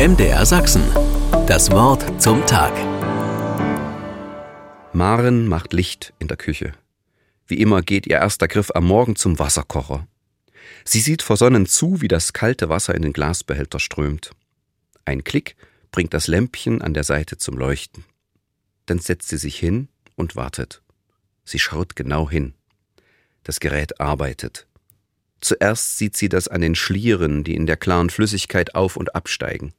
MDR Sachsen. Das Wort zum Tag. Maren macht Licht in der Küche. Wie immer geht ihr erster Griff am Morgen zum Wasserkocher. Sie sieht versonnen zu, wie das kalte Wasser in den Glasbehälter strömt. Ein Klick bringt das Lämpchen an der Seite zum Leuchten. Dann setzt sie sich hin und wartet. Sie schaut genau hin. Das Gerät arbeitet. Zuerst sieht sie das an den Schlieren, die in der klaren Flüssigkeit auf und absteigen.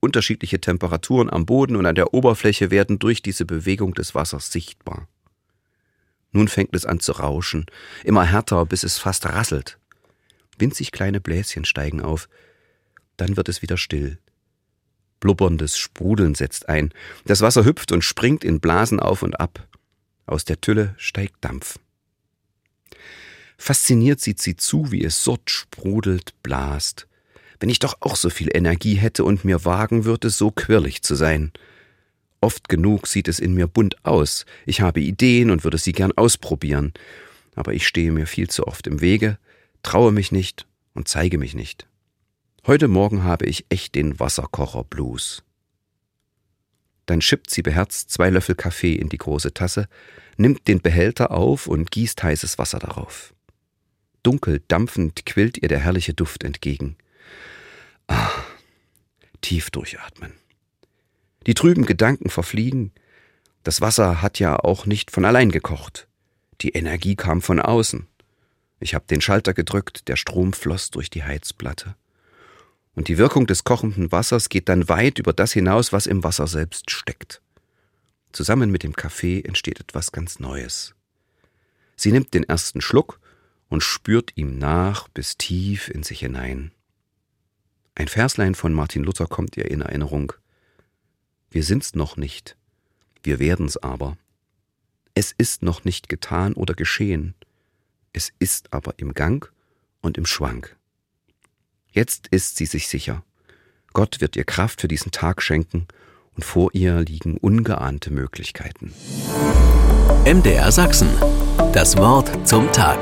Unterschiedliche Temperaturen am Boden und an der Oberfläche werden durch diese Bewegung des Wassers sichtbar. Nun fängt es an zu rauschen, immer härter, bis es fast rasselt. Winzig kleine Bläschen steigen auf, dann wird es wieder still. Blubberndes Sprudeln setzt ein, das Wasser hüpft und springt in Blasen auf und ab. Aus der Tülle steigt Dampf. Fasziniert sieht sie zu, wie es sort sprudelt, blast. Wenn ich doch auch so viel Energie hätte und mir wagen würde, so quirlig zu sein. Oft genug sieht es in mir bunt aus. Ich habe Ideen und würde sie gern ausprobieren. Aber ich stehe mir viel zu oft im Wege, traue mich nicht und zeige mich nicht. Heute Morgen habe ich echt den Wasserkocher Blues. Dann schippt sie beherzt zwei Löffel Kaffee in die große Tasse, nimmt den Behälter auf und gießt heißes Wasser darauf. Dunkel dampfend quillt ihr der herrliche Duft entgegen. Ah, tief durchatmen. Die trüben Gedanken verfliegen. Das Wasser hat ja auch nicht von allein gekocht. Die Energie kam von außen. Ich habe den Schalter gedrückt, der Strom floss durch die Heizplatte. Und die Wirkung des kochenden Wassers geht dann weit über das hinaus, was im Wasser selbst steckt. Zusammen mit dem Kaffee entsteht etwas ganz Neues. Sie nimmt den ersten Schluck und spürt ihm nach bis tief in sich hinein. Ein Verslein von Martin Luther kommt ihr in Erinnerung. Wir sind's noch nicht, wir werden's aber. Es ist noch nicht getan oder geschehen, es ist aber im Gang und im Schwank. Jetzt ist sie sich sicher. Gott wird ihr Kraft für diesen Tag schenken und vor ihr liegen ungeahnte Möglichkeiten. MDR Sachsen. Das Wort zum Tag.